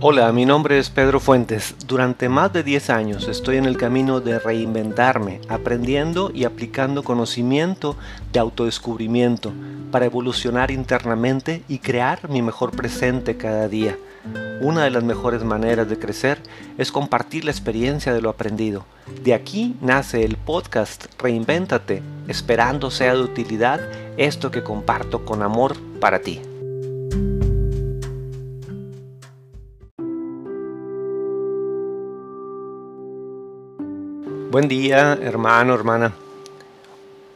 Hola, mi nombre es Pedro Fuentes. Durante más de 10 años estoy en el camino de reinventarme, aprendiendo y aplicando conocimiento de autodescubrimiento para evolucionar internamente y crear mi mejor presente cada día. Una de las mejores maneras de crecer es compartir la experiencia de lo aprendido. De aquí nace el podcast Reinvéntate, esperando sea de utilidad esto que comparto con amor para ti. Buen día, hermano, hermana.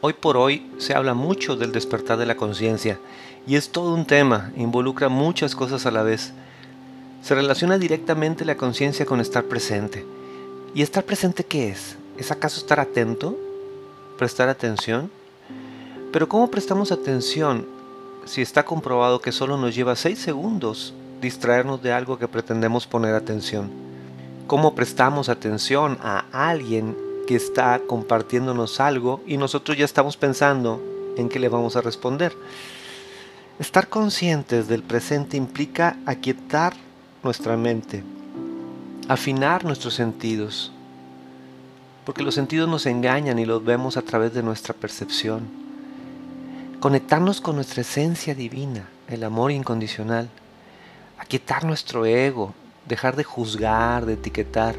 Hoy por hoy se habla mucho del despertar de la conciencia y es todo un tema, involucra muchas cosas a la vez. Se relaciona directamente la conciencia con estar presente. ¿Y estar presente qué es? ¿Es acaso estar atento? ¿Prestar atención? Pero ¿cómo prestamos atención si está comprobado que solo nos lleva 6 segundos distraernos de algo que pretendemos poner atención? ¿Cómo prestamos atención a alguien que está compartiéndonos algo y nosotros ya estamos pensando en qué le vamos a responder. Estar conscientes del presente implica aquietar nuestra mente, afinar nuestros sentidos, porque los sentidos nos engañan y los vemos a través de nuestra percepción. Conectarnos con nuestra esencia divina, el amor incondicional, aquietar nuestro ego, dejar de juzgar, de etiquetar,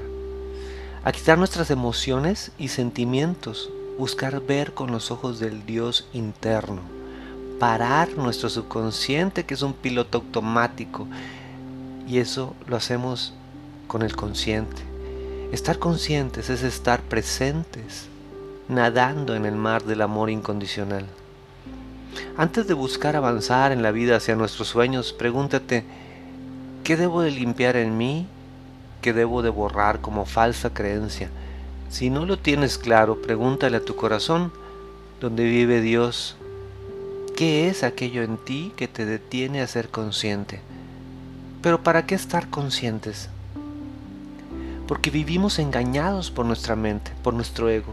a quitar nuestras emociones y sentimientos, buscar ver con los ojos del Dios interno, parar nuestro subconsciente que es un piloto automático y eso lo hacemos con el consciente. Estar conscientes es estar presentes, nadando en el mar del amor incondicional. Antes de buscar avanzar en la vida hacia nuestros sueños, pregúntate, ¿qué debo de limpiar en mí que debo de borrar como falsa creencia. Si no lo tienes claro, pregúntale a tu corazón, donde vive Dios, ¿qué es aquello en ti que te detiene a ser consciente? Pero ¿para qué estar conscientes? Porque vivimos engañados por nuestra mente, por nuestro ego.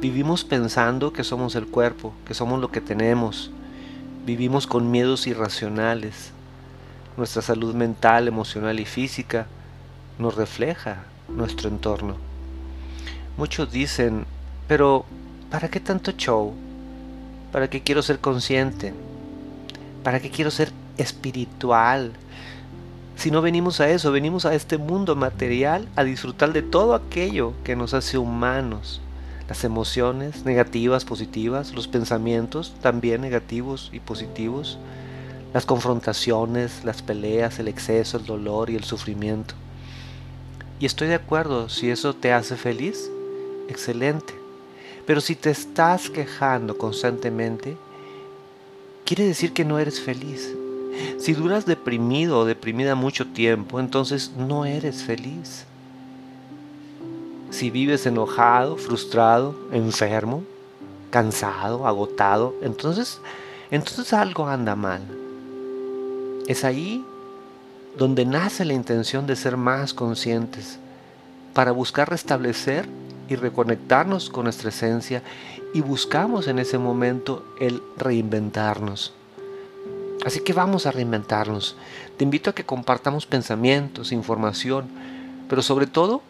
Vivimos pensando que somos el cuerpo, que somos lo que tenemos. Vivimos con miedos irracionales. Nuestra salud mental, emocional y física nos refleja nuestro entorno. Muchos dicen, pero ¿para qué tanto show? ¿Para qué quiero ser consciente? ¿Para qué quiero ser espiritual? Si no venimos a eso, venimos a este mundo material a disfrutar de todo aquello que nos hace humanos. Las emociones negativas, positivas, los pensamientos también negativos y positivos, las confrontaciones, las peleas, el exceso, el dolor y el sufrimiento. Y estoy de acuerdo, si eso te hace feliz, excelente. Pero si te estás quejando constantemente, quiere decir que no eres feliz. Si duras deprimido o deprimida mucho tiempo, entonces no eres feliz. Si vives enojado, frustrado, enfermo, cansado, agotado, entonces, entonces algo anda mal. Es ahí donde nace la intención de ser más conscientes, para buscar restablecer y reconectarnos con nuestra esencia y buscamos en ese momento el reinventarnos. Así que vamos a reinventarnos. Te invito a que compartamos pensamientos, información, pero sobre todo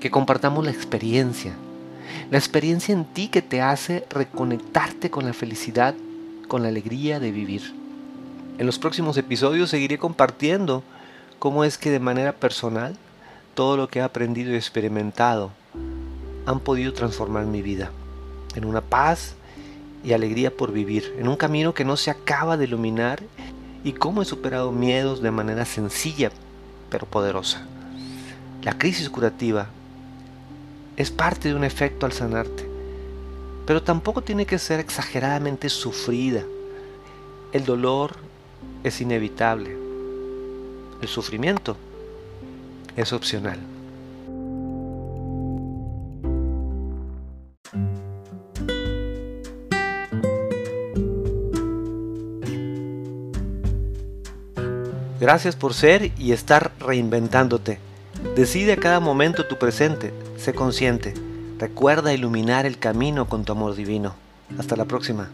que compartamos la experiencia. La experiencia en ti que te hace reconectarte con la felicidad, con la alegría de vivir. En los próximos episodios seguiré compartiendo cómo es que de manera personal todo lo que he aprendido y experimentado han podido transformar mi vida en una paz y alegría por vivir, en un camino que no se acaba de iluminar y cómo he superado miedos de manera sencilla pero poderosa. La crisis curativa es parte de un efecto al sanarte, pero tampoco tiene que ser exageradamente sufrida. El dolor es inevitable, el sufrimiento es opcional. Gracias por ser y estar reinventándote. Decide a cada momento tu presente, sé consciente. Recuerda iluminar el camino con tu amor divino. Hasta la próxima.